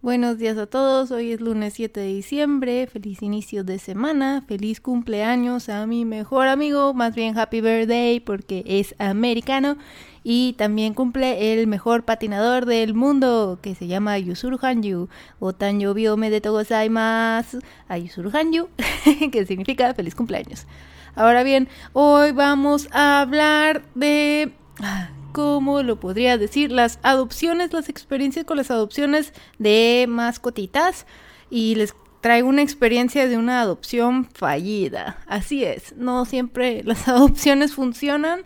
Buenos días a todos, hoy es lunes 7 de diciembre, feliz inicio de semana, feliz cumpleaños a mi mejor amigo, más bien happy birthday porque es americano y también cumple el mejor patinador del mundo que se llama Yusuru Hanyu o tan me de gozaimasu a Yusuru que significa feliz cumpleaños. Ahora bien, hoy vamos a hablar de ¿cómo lo podría decir? Las adopciones, las experiencias con las adopciones de mascotitas. Y les traigo una experiencia de una adopción fallida. Así es, no siempre las adopciones funcionan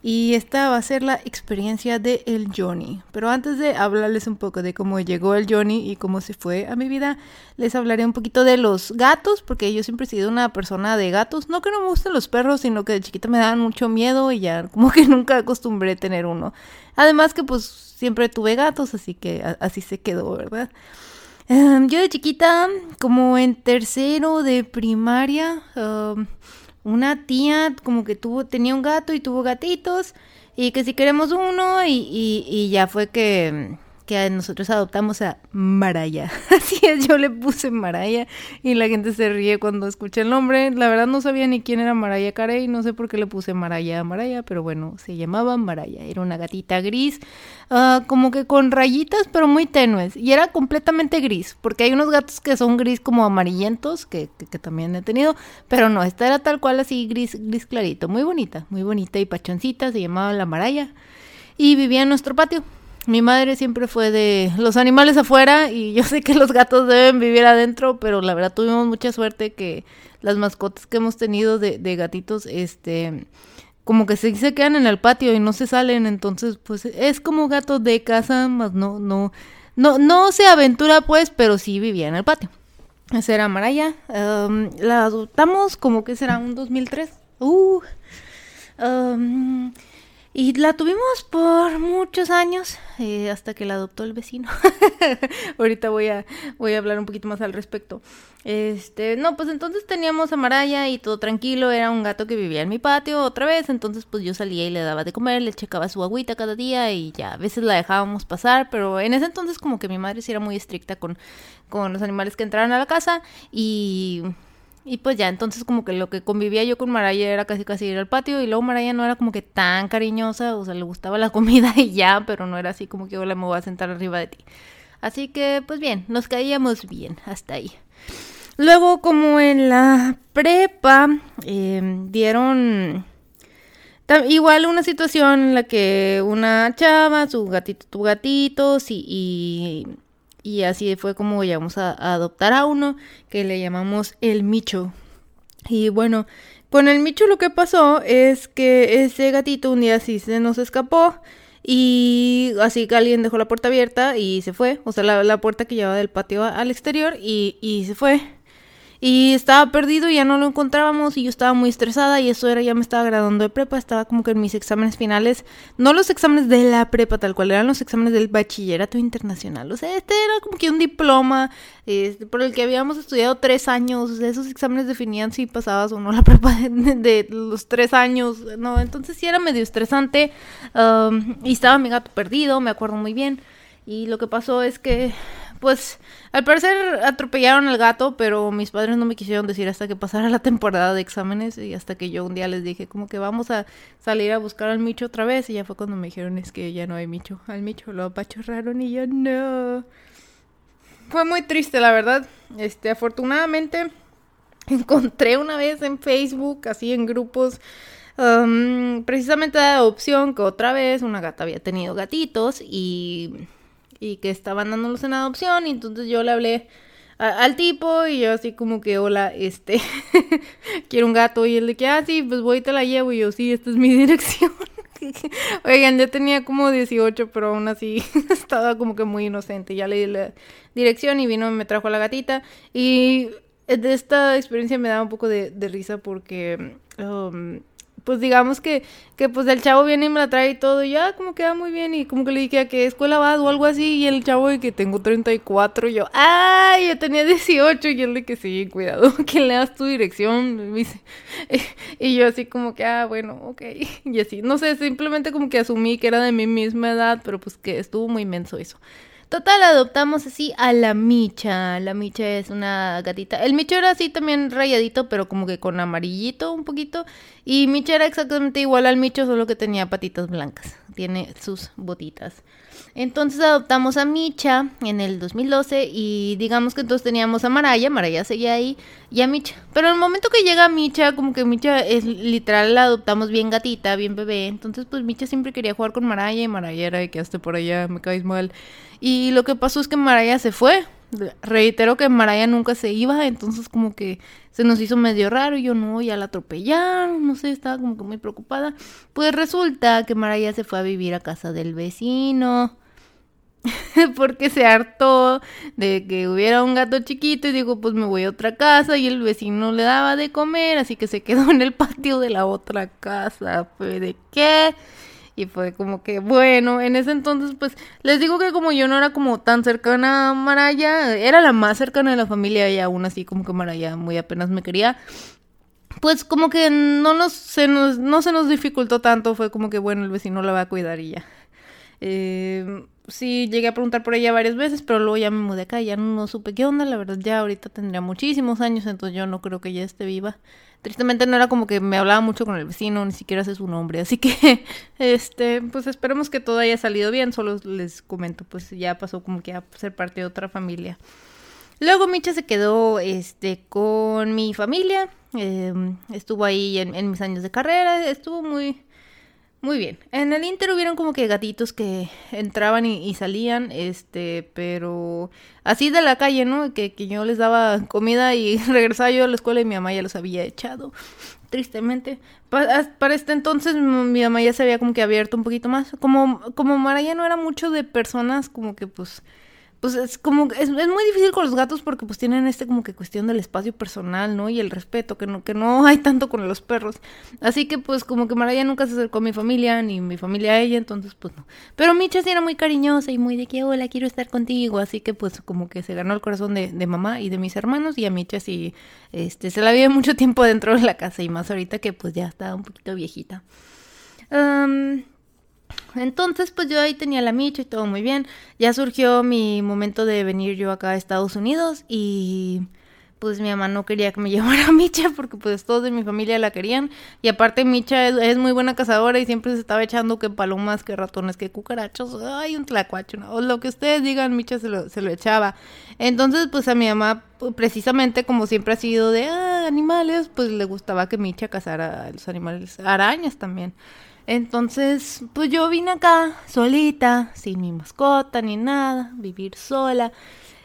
y esta va a ser la experiencia de el Johnny. Pero antes de hablarles un poco de cómo llegó el Johnny y cómo se fue a mi vida, les hablaré un poquito de los gatos, porque yo siempre he sido una persona de gatos. No que no me gusten los perros, sino que de chiquita me daban mucho miedo y ya como que nunca acostumbré tener uno. Además que pues siempre tuve gatos, así que así se quedó, ¿verdad? Em, yo de chiquita, como en tercero de primaria, um, una tía como que tuvo, tenía un gato y tuvo gatitos y que si queremos uno y, y, y ya fue que que nosotros adoptamos a Maraya. Así es, yo le puse Maraya y la gente se ríe cuando escucha el nombre. La verdad no sabía ni quién era Maraya Carey, no sé por qué le puse Maraya a Maraya, pero bueno, se llamaba Maraya. Era una gatita gris, uh, como que con rayitas, pero muy tenues. Y era completamente gris, porque hay unos gatos que son gris como amarillentos, que, que, también he tenido, pero no, esta era tal cual así gris, gris clarito, muy bonita, muy bonita y pachoncita, se llamaba la Maraya. Y vivía en nuestro patio mi madre siempre fue de los animales afuera y yo sé que los gatos deben vivir adentro, pero la verdad tuvimos mucha suerte que las mascotas que hemos tenido de, gatitos, este, como que se, se quedan en el patio y no se salen, entonces pues es como gato de casa, más no, no, no, no se aventura pues, pero sí vivía en el patio. Esa era Maraya, um, la adoptamos como que será un 2003. Uh, y la tuvimos por muchos años, eh, hasta que la adoptó el vecino. Ahorita voy a, voy a hablar un poquito más al respecto. Este, no, pues entonces teníamos a Maraya y todo tranquilo, era un gato que vivía en mi patio otra vez, entonces pues yo salía y le daba de comer, le checaba su agüita cada día y ya, a veces la dejábamos pasar, pero en ese entonces como que mi madre sí era muy estricta con, con los animales que entraran a la casa y y pues ya, entonces como que lo que convivía yo con Maraya era casi casi ir al patio y luego Maraya no era como que tan cariñosa, o sea, le gustaba la comida y ya, pero no era así como que hola, me voy a sentar arriba de ti. Así que pues bien, nos caíamos bien hasta ahí. Luego como en la prepa em, dieron igual una situación en la que una chava, su gatito tuvo gatitos y y así fue como llegamos a, adoptar a uno que le llamamos el Micho. Y bueno, con el Micho lo que pasó es que ese gatito un día sí se nos escapó y así que alguien dejó la puerta abierta y se fue, o sea, la, puerta que llevaba del patio al exterior y, y se fue. Y estaba perdido y ya no lo encontrábamos y yo estaba muy estresada y eso era, ya me estaba graduando de prepa, estaba como que en mis exámenes finales, no los exámenes de la prepa tal cual, eran los exámenes del bachillerato internacional. O sea, este era como que un diploma este, por el que habíamos estudiado tres años, esos exámenes definían si pasabas o no la prepa de, los tres años, no, entonces sí era medio estresante um, y estaba mi gato perdido, me acuerdo muy bien. Y lo que pasó es que pues al parecer atropellaron al gato, pero mis padres no me quisieron decir hasta que pasara la temporada de exámenes y hasta que yo un día les dije como que vamos a salir a buscar al Micho otra vez y ya fue cuando me dijeron es que ya no hay Micho, al Micho lo apachorraron y yo no. Fue muy triste la verdad. Este, afortunadamente encontré una vez en Facebook, así en grupos, precisamente de adopción, que otra vez una gata había tenido gatitos y y que estaban dándolos en adopción y entonces yo le hablé al tipo y yo así como que hola, este, quiero un gato y él de que, ah, sí, pues voy y te la llevo y yo, sí, esta es mi dirección. Oigan, ya tenía como 18, pero aún así estaba como que muy inocente. Ya le di la dirección y vino, me trajo a la gatita. Y de esta experiencia me daba un poco de, de risa porque um, pues digamos que, que pues el chavo viene y me la trae y todo, y ya como queda muy bien, y como que le dije a qué escuela vas o algo así, y el chavo de que tengo 34, y yo, ¡ay! Yo tenía 18, y él de que sí, cuidado, que le das tu dirección, y yo así como que, ah, bueno, ok, y así, no sé, simplemente como que asumí que era de mi misma edad, pero pues que estuvo muy inmenso eso. Total, adoptamos así a la Micha. La Micha es una gatita. El Micho era así también rayadito, pero como que con amarillito un poquito. Y Micha era exactamente igual al Micho, solo que tenía patitas blancas. Tiene sus botitas. Entonces adoptamos a Micha en el 2012 y digamos que entonces teníamos a Maraya, Maraya seguía ahí, y a Micha. Pero el momento que llega Micha, como que Micha es literal, la adoptamos bien gatita, bien bebé. Entonces pues Micha siempre quería jugar con Maraya y Maraya era de que hasta por allá me caes mal. Y lo que pasó es que Maraya se fue. Reitero que Maraya nunca se iba, entonces como que se nos hizo medio raro y yo no, ya la atropellaron, no sé, estaba como que muy preocupada. Pues resulta que Maraya se fue a vivir a casa del vecino. porque se hartó de que hubiera un gato chiquito y dijo, pues me voy a otra casa y el vecino le daba de comer, así que se quedó en el patio de la otra casa. Fue de qué? Y fue como que, bueno, en ese entonces, pues, les digo que como yo no era como tan cercana a Maraya, era la más cercana de la familia y aún así como que Maraya muy apenas me quería. Pues como que no nos, se nos, no se nos dificultó tanto, fue como que, bueno, el vecino la va a cuidar y ya. Eh, sí llegué a preguntar por ella varias veces, pero luego ya me mudé acá, ya no, supe qué onda, la verdad ya ahorita tendría muchísimos años, entonces yo no creo que ya esté viva. Tristemente no era como que me hablaba mucho con el vecino, ni siquiera sé su nombre, así que este, pues esperemos que todo haya salido bien, solo les comento, pues ya pasó como que a ser parte de otra familia. Luego Micha se quedó este, con mi familia, em, estuvo ahí en mis años de carrera, estuvo muy, muy bien. En el Inter hubieron como que gatitos que entraban y, salían, este, pero así de la calle, ¿no? Que, que, yo les daba comida y regresaba yo a la escuela y mi mamá ya los había echado, tristemente. Para, este entonces mi mamá ya se había como que abierto un poquito más. Como, como Maraya no era mucho de personas, como que pues pues es como es, es, muy difícil con los gatos porque pues tienen este como que cuestión del espacio personal, ¿no? Y el respeto que no que no hay tanto con los perros. Así que pues como que Maraya nunca se acercó a mi familia ni mi familia a ella, entonces pues no. Pero Micha sí era muy cariñosa y muy de que hola, quiero estar contigo, así que pues como que se ganó el corazón de, de mamá y de mis hermanos y a Micha sí este se la vive mucho tiempo dentro de la casa y más ahorita que pues ya está un poquito viejita. Entonces, pues yo ahí tenía la micha y todo muy bien. Ya surgió mi momento de venir yo acá a Estados Unidos y pues mi mamá no quería que me llevara a Micha porque pues todos de mi familia la querían y aparte Micha es, muy buena cazadora y siempre se estaba echando que palomas, que ratones, que cucarachos, ay un tlacuacho, o lo que ustedes digan, Micha se lo, se lo echaba. Entonces pues a mi mamá pues, precisamente como siempre ha sido de ah, animales, pues le gustaba que Micha cazara a los animales, arañas también. Entonces, pues yo vine acá solita, sin mi mascota ni nada, vivir sola.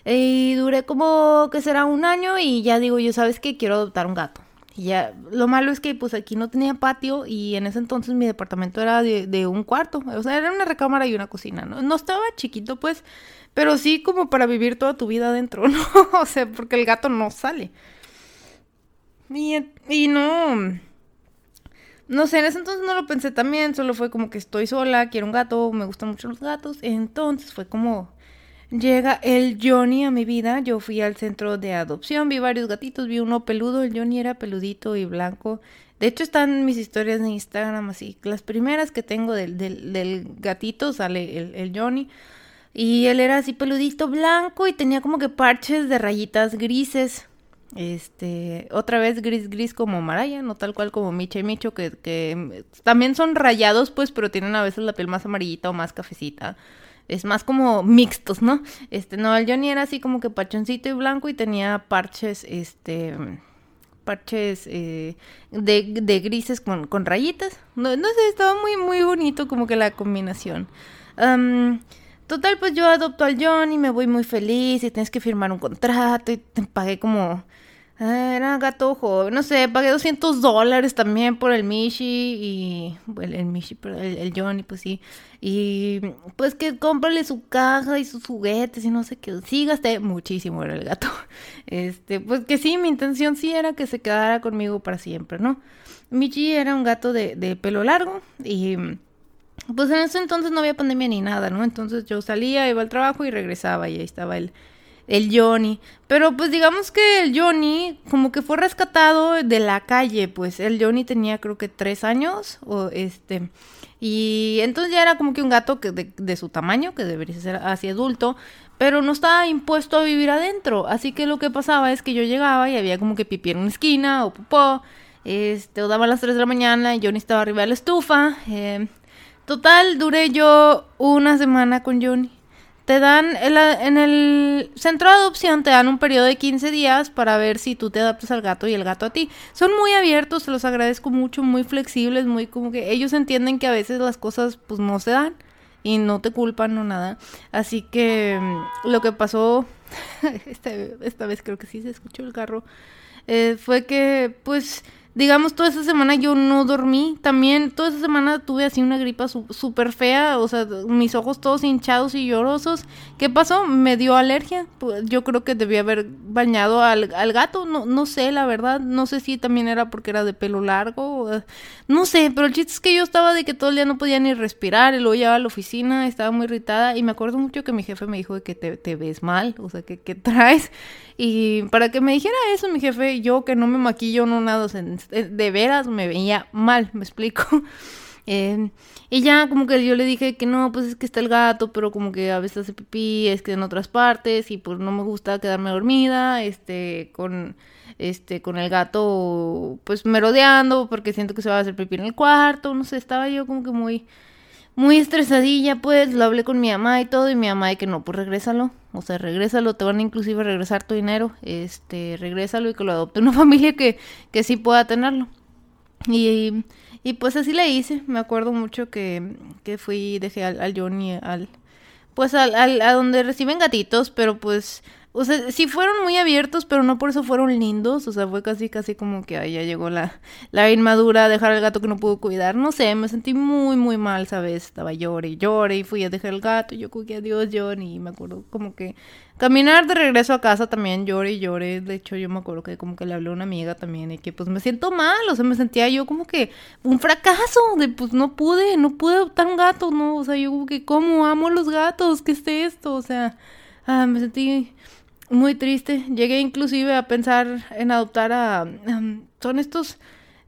Y duré como que será un año y ya digo, yo sabes que quiero adoptar un gato. Y ya, lo malo es que pues aquí no tenía patio y en ese entonces mi departamento era de, un cuarto, o sea, era una recámara y una cocina, ¿no? Estaba chiquito pues, pero sí como para vivir toda tu vida adentro, ¿no? o sea, porque el gato no sale. Y no no sé, en ese entonces no lo pensé también, solo fue como que estoy sola, quiero un gato, me gustan mucho los gatos. Entonces fue como llega el Johnny a mi vida. Yo fui al centro de adopción, vi varios gatitos, vi uno peludo, el Johnny era peludito y blanco. De hecho están mis historias de Instagram así. Las primeras que tengo del, del, del gatito sale el, el Johnny. Y él era así peludito blanco y tenía como que parches de rayitas grises. Este, otra vez gris gris como Maraya, no tal cual como Micha y Micho, que, que también son rayados, pues, pero tienen a veces la piel más amarillita o más cafecita. Es más como mixtos, ¿no? Este, no, el Johnny era así como que pachoncito y blanco y tenía parches, este, parches eh, de, de, grises con, con rayitas. No, no, sé, estaba muy, muy bonito como que la combinación. total, pues yo adopto al Johnny, me voy muy feliz y tienes que firmar un contrato y te pagué como Ah, era gato joven, no sé, pagué 200 dólares también por el Mishi y... Bueno, el Mishi, pero el, Johnny, pues sí. Y pues que cómprale su caja y sus juguetes y no sé qué. Sí, gasté muchísimo era el gato. Este, pues que sí, mi intención sí era que se quedara conmigo para siempre, ¿no? Michi era un gato de, de pelo largo y... Pues en ese entonces no había pandemia ni nada, ¿no? Entonces yo salía, iba al trabajo y regresaba y ahí estaba él el Johnny. Pero pues digamos que el Johnny como que fue rescatado de la calle, pues el Johnny tenía creo que tres años o este... Y entonces ya era como que un gato que de, su tamaño, que debería ser así adulto, pero no estaba impuesto a vivir adentro. Así que lo que pasaba es que yo llegaba y había como que pipí en una esquina o popó, este, o daba a las 3 de la mañana y Johnny estaba arriba de la estufa. Eh, total, duré yo una semana con Johnny te dan en el centro de adopción te dan un periodo de 15 días para ver si tú te adaptas al gato y el gato a ti. Son muy abiertos, se los agradezco mucho, muy flexibles, muy como que ellos entienden que a veces las cosas pues no se dan y no te culpan o nada. Así que mm, lo que pasó esta, esta vez creo que sí se escuchó el carro eh, fue que pues digamos, toda esa semana yo no dormí. También toda esa semana tuve así una gripa súper fea, o sea, mis ojos todos hinchados y llorosos. ¿Qué pasó? Me dio alergia. Yo creo que debía haber bañado al, al, gato, no, no sé, la verdad. No sé si también era porque era de pelo largo. no sé, pero el chiste es que yo estaba de que todo el día no podía ni respirar. Y luego llegaba a la oficina, estaba muy irritada. Y me acuerdo mucho que mi jefe me dijo de que te, te ves mal, o sea, que, que traes. Y para que me dijera eso, mi jefe, yo que no me maquillo, no nada, de veras me veía mal, me explico. Eh, y ya como que yo le dije que no, pues es que está el gato, pero como que a veces hace pipí, es que en otras partes, y pues no me gusta quedarme dormida, este, con, este, con el gato, pues merodeando, porque siento que se va a hacer pipí en el cuarto, no sé, estaba yo como que muy muy estresadilla, pues, lo hablé con mi mamá y todo, y mi mamá de que no, pues regrésalo, o sea, regrésalo, te van a inclusive regresar tu dinero, este, regrésalo y que lo adopte una familia que, que sí pueda tenerlo. Y, y pues así le hice, me acuerdo mucho que, que fui, dejé al, al Johnny, al, pues al, al, a donde reciben gatitos, pero pues o sea, sí fueron muy abiertos, pero no por eso fueron lindos. O sea, fue casi, casi como que ahí ya llegó la, la inmadura a dejar al gato que no pudo cuidar. No sé, me sentí muy, muy mal, ¿sabes? Estaba llore y llore y fui a dejar el gato. Y yo que adiós, Johnny. Y me acuerdo como que caminar de regreso a casa también llore y llore. De hecho, yo me acuerdo que como que le hablé a una amiga también y que pues me siento mal. O sea, me sentía yo como que un fracaso. De pues no pude, no pude adoptar un gato, ¿no? O sea, yo como que, ¿cómo amo los gatos? ¿Qué es esto? O sea, ah, me sentí muy triste. Llegué inclusive a pensar en adoptar a... son estos...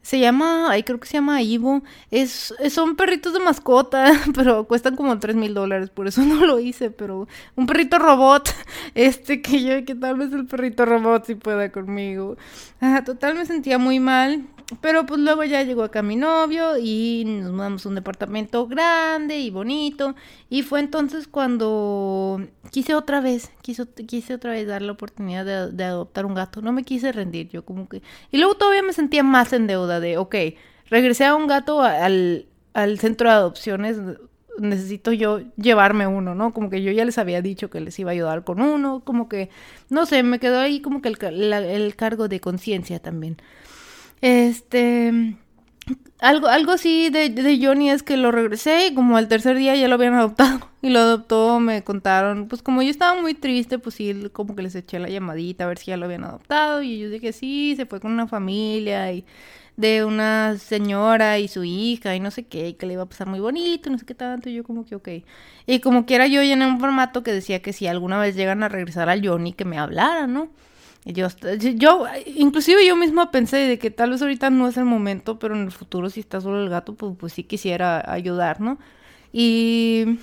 Se llama, ahí creo que se llama Ivo. Es, son perritos de mascota, pero cuestan como tres mil dólares, por eso no lo hice. Pero un perrito robot, este que yo, que tal vez el perrito robot sí pueda conmigo. Ah, total me sentía muy mal. Pero pues luego ya llegó acá mi novio y nos mudamos a un departamento grande y bonito. Y fue entonces cuando quise otra vez, quise, quise otra vez dar la oportunidad de, adoptar un gato. No me quise rendir, yo como que... Y luego todavía me sentía más en deuda de, ok, regresé a un gato al, al centro de adopciones, necesito yo llevarme uno, ¿no? Como que yo ya les había dicho que les iba a ayudar con uno, como que, no sé, me quedó ahí como que el, el cargo de conciencia también. Este. Algo, algo así de, de, Johnny es que lo regresé y como al tercer día ya lo habían adoptado. Y lo adoptó, me contaron. Pues como yo estaba muy triste, pues sí, como que les eché la llamadita a ver si ya lo habían adoptado. Y yo dije, sí, se fue con una familia y de una señora y su hija y no sé qué, y que le iba a pasar muy bonito, no sé qué tanto. Y yo como que, ok. Y como quiera yo llené un formato que decía que si alguna vez llegan a regresar al Johnny, que me hablara, ¿no? Yo, yo, inclusive yo misma pensé de que tal vez ahorita no es el momento, pero en el futuro si está solo el gato, pues, pues sí quisiera ayudar, ¿no? Y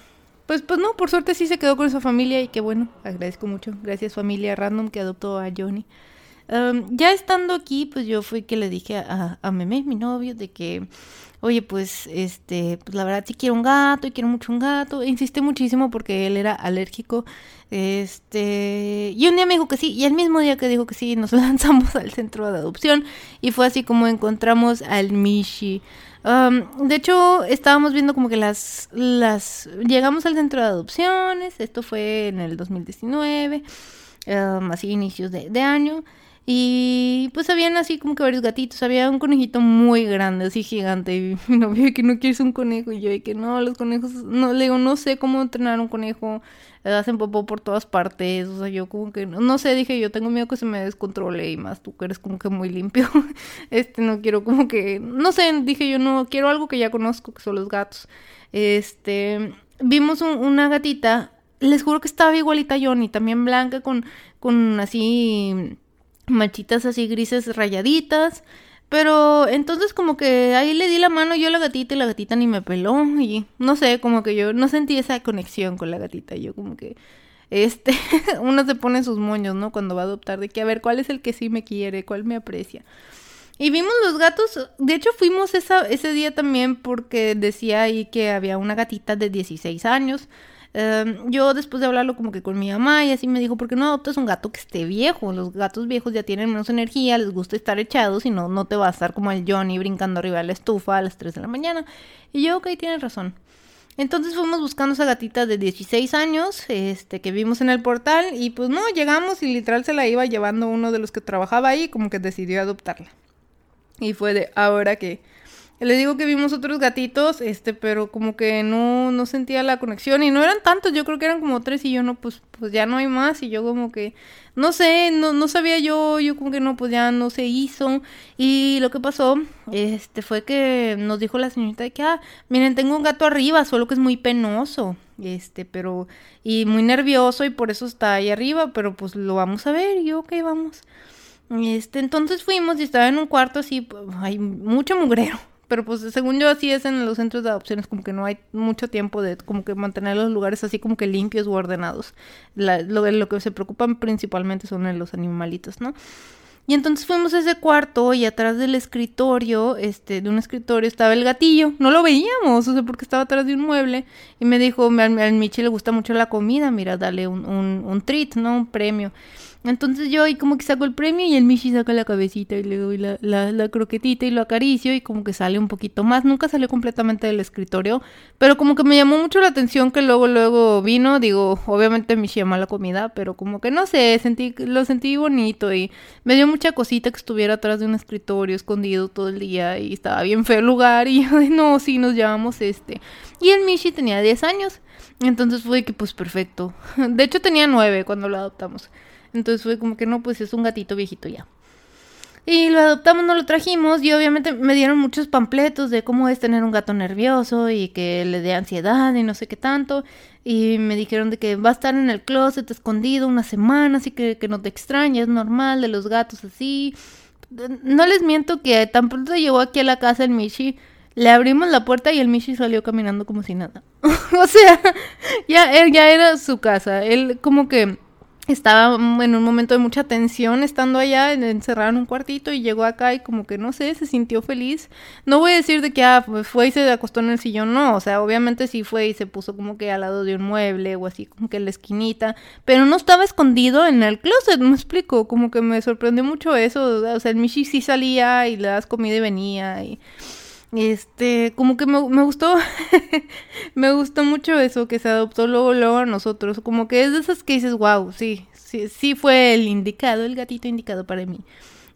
pues, pues no, por suerte sí se quedó con esa familia y qué bueno, agradezco mucho. Gracias familia random que adoptó a Johnny. ya estando aquí, pues yo fui que le dije a, a Meme, mi novio, de que oye, pues, este, pues la verdad sí quiero un gato y quiero mucho un gato. insistí muchísimo porque él era alérgico. Este, y un día me dijo que sí, y el mismo día que dijo que sí, nos lanzamos al centro de adopción y fue así como encontramos al Mishi. de hecho, estábamos viendo como que las, las, llegamos al centro de adopciones, esto fue en el 2019, así inicios de año. Y pues habían así como que varios gatitos. Había un conejito muy grande, así gigante. Y mi novio que no quieres un conejo. Y yo de no, los conejos, no, le digo, no sé cómo entrenar un conejo. Hacen popó por todas partes. O sea, yo como que no, no sé, dije yo tengo miedo que se me descontrole. Y más tú que eres como que muy limpio. este, no quiero como que, no sé, dije yo no, quiero algo que ya conozco, que son los gatos. Este, vimos una gatita les juro que estaba igualita a Johnny, también blanca con, con así manchitas así grises rayaditas. Pero entonces como que ahí le di la mano yo a la gatita y la gatita ni me peló y no sé, como que yo no sentí esa conexión con la gatita, yo como que este uno se pone sus moños, ¿no? Cuando va a adoptar de que a ver cuál es el que sí me quiere, cuál me aprecia. Y vimos los gatos, de hecho fuimos esa, ese día también porque decía ahí que había una gatita de 16 años. Em, yo después de hablarlo como que con mi mamá y así me dijo, ¿por qué no adoptas un gato que esté viejo? Los gatos viejos ya tienen menos energía, les gusta estar echados y no, no te va a estar como el Johnny brincando arriba de la estufa a las 3 de la mañana. Y yo, ok, tienes razón. Entonces fuimos buscando esa gatita de 16 años, este, que vimos en el portal, y pues no, llegamos y literal se la iba llevando uno de los que trabajaba ahí, como que decidió adoptarla. Y fue de, ahora que le digo que vimos otros gatitos, este, pero como que no, no sentía la conexión y no eran tantos, yo creo que eran como tres y yo no, pues, pues ya no hay más y yo como que, no sé, no, no sabía yo, yo como que no, pues ya no se hizo. Y lo que pasó, este, fue que nos dijo la señorita de que, ah, miren, tengo un gato arriba, solo que es muy penoso, este, pero, y muy nervioso y por eso está ahí arriba, pero pues lo vamos a ver. Y yo, ok, vamos. Este, entonces fuimos y estaba en un cuarto así, hay mucho mugrero pero pues según yo así es en los centros de adopciones, como que no hay mucho tiempo de como que mantener los lugares así como que limpios o ordenados. lo, que se preocupan principalmente son los animalitos, ¿no? Y entonces fuimos a ese cuarto y atrás del escritorio, este, de un escritorio estaba el gatillo. No lo veíamos, o sea, porque estaba atrás de un mueble. Y me dijo, al Michi le gusta mucho la comida, mira, dale un, un, un treat, ¿no? Un premio. Entonces yo ahí como que saco el premio y el Michi saca la cabecita y le doy la, la, croquetita y lo acaricio y como que sale un poquito más. Nunca salió completamente del escritorio, pero como que me llamó mucho la atención que luego luego vino. Digo, obviamente Michi ama la comida, pero como que no sé, sentí, lo sentí bonito y me dio mucha cosita que estuviera atrás de un escritorio escondido todo el día y estaba bien feo el lugar y yo, no, sí, nos llevamos este. Y el Michi tenía 10 años, entonces fue que pues perfecto. De hecho tenía 9 cuando lo adoptamos. Entonces fue como que no, pues es un gatito viejito ya. Y lo adoptamos, no lo trajimos y obviamente me dieron muchos pampletos de cómo es tener un gato nervioso y que le dé ansiedad y no sé qué tanto. Y me dijeron de que va a estar en el closet escondido una semana, así que, que no te extrañes, es normal de los gatos así. No les miento que tan pronto llegó aquí a la casa el Michi, le abrimos la puerta y el Michi salió caminando como si nada. o sea, ya, ya era su casa. Él como que estaba en un momento de mucha tensión estando allá, encerrado en un cuartito y llegó acá y como que no sé, se sintió feliz. No voy a decir de que ah, pues, fue y se acostó en el sillón, no, o sea, obviamente sí fue y se puso como que al lado de un mueble o así como que en la esquinita, pero no estaba escondido en el closet, me explico, como que me sorprendió mucho eso, o sea, el Michi sí salía y le das comida y venía y este, como que me, me gustó, me gustó mucho eso, que se adoptó luego, luego a nosotros, como que es de esas que dices, wow, sí, sí, sí fue el indicado, el gatito indicado para mí.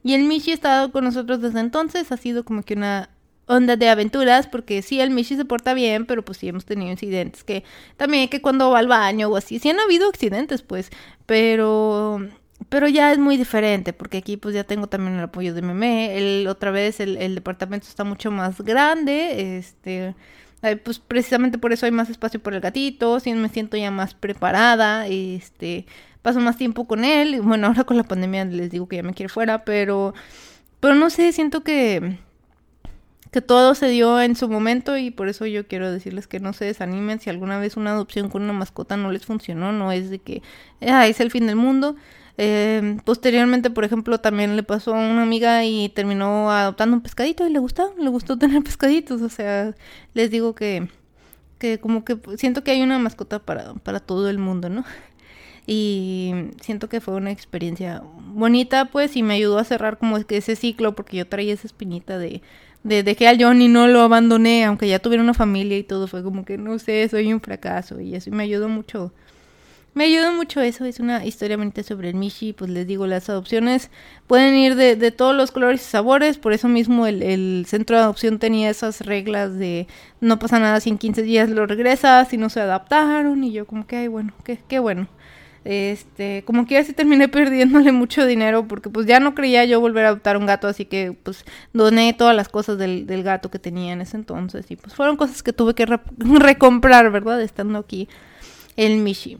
Y el Michi ha estado con nosotros desde entonces, ha sido como que una onda de aventuras, porque sí, el Michi se porta bien, pero pues sí hemos tenido incidentes, que también que cuando va al baño o así, sí han habido accidentes, pues, pero pero ya es muy diferente, porque aquí pues ya tengo también el apoyo de Meme. El, otra vez el, el departamento está mucho más grande, este, pues precisamente por eso hay más espacio por el gatito, sí me siento ya más preparada, este, paso más tiempo con él. Bueno, ahora con la pandemia les digo que ya me quiere fuera, pero, pero no sé, siento que que todo se dio en su momento y por eso yo quiero decirles que no se desanimen si alguna vez una adopción con una mascota no les funcionó, no es de que es el fin del mundo. Eh, posteriormente, por ejemplo, también le pasó a una amiga y terminó adoptando un pescadito y le gustó, le gustó tener pescaditos. O sea, les digo que, que como que siento que hay una mascota para, para todo el mundo, ¿no? Y siento que fue una experiencia bonita, pues, y me ayudó a cerrar como que ese ciclo, porque yo traía esa espinita de, de dejé a John y no lo abandoné, aunque ya tuviera una familia y todo, fue como que no sé, soy un fracaso, y eso me ayudó mucho me ayuda mucho eso, es una historia bonita sobre el Mishi, pues les digo, las adopciones pueden ir de, de todos los colores y sabores, por eso mismo el, el, centro de adopción tenía esas reglas de no pasa nada si en 15 días lo regresas, si no se adaptaron, y yo como que, ay, bueno, qué, qué bueno. Este, como que ya sí terminé perdiéndole mucho dinero porque pues ya no creía yo volver a adoptar un gato, así que pues doné todas las cosas del, del gato que tenía en ese entonces y pues fueron cosas que tuve que recomprar, ¿verdad? Estando aquí el Mishi.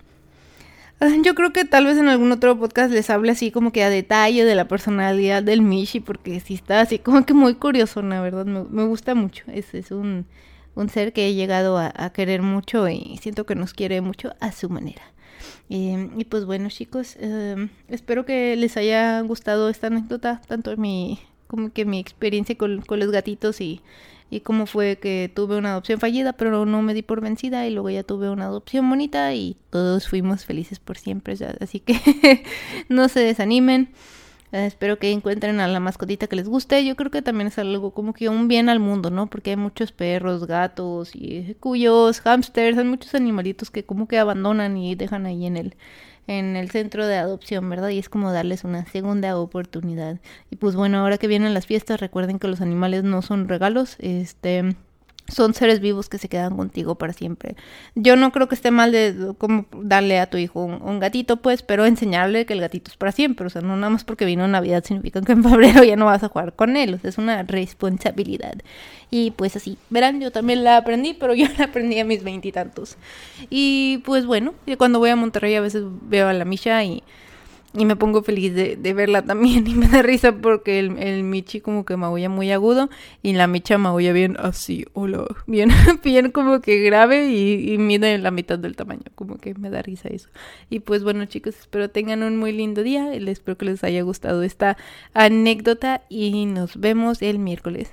Yo creo que tal vez en algún otro podcast les hable así como que a detalle de la personalidad del Mishi, porque sí está así como que muy curioso, la verdad, me, gusta mucho. Es, es un, un, ser que he llegado a, querer mucho y siento que nos quiere mucho a su manera. Eh, y pues bueno chicos, eh, espero que les haya gustado esta anécdota, tanto mi, como que mi experiencia con, con los gatitos y y cómo fue que tuve una adopción fallida, pero no me di por vencida y luego ya tuve una adopción bonita y todos fuimos felices por siempre. Así que no se desanimen. Eh, espero que encuentren a la mascotita que les guste. Yo creo que también es algo como que un bien al mundo, ¿no? Porque hay muchos perros, gatos y cuyos, hamsters, hay muchos animalitos que como que abandonan y dejan ahí en el en el centro de adopción, ¿verdad? Y es como darles una segunda oportunidad. Y pues bueno, ahora que vienen las fiestas, recuerden que los animales no son regalos, este son seres vivos que se quedan contigo para siempre. Yo no creo que esté mal de darle a tu hijo un, gatito, pues, pero enseñarle que el gatito es para siempre. O sea, no nada más porque vino Navidad significa que en febrero ya no vas a jugar con él. O sea, es una responsabilidad. Y pues así, verán, yo también la aprendí, pero yo la aprendí a mis veintitantos. Y, y pues bueno, cuando voy a Monterrey a veces veo a la Misha y y me pongo feliz de, verla también y me da risa porque el, el Michi como que maulla muy agudo y la Micha maulla bien así, hola, bien, bien como que grave y, y mide la mitad del tamaño, como que me da risa eso. Y pues bueno chicos, espero tengan un muy lindo día, espero que les haya gustado esta anécdota y nos vemos el miércoles.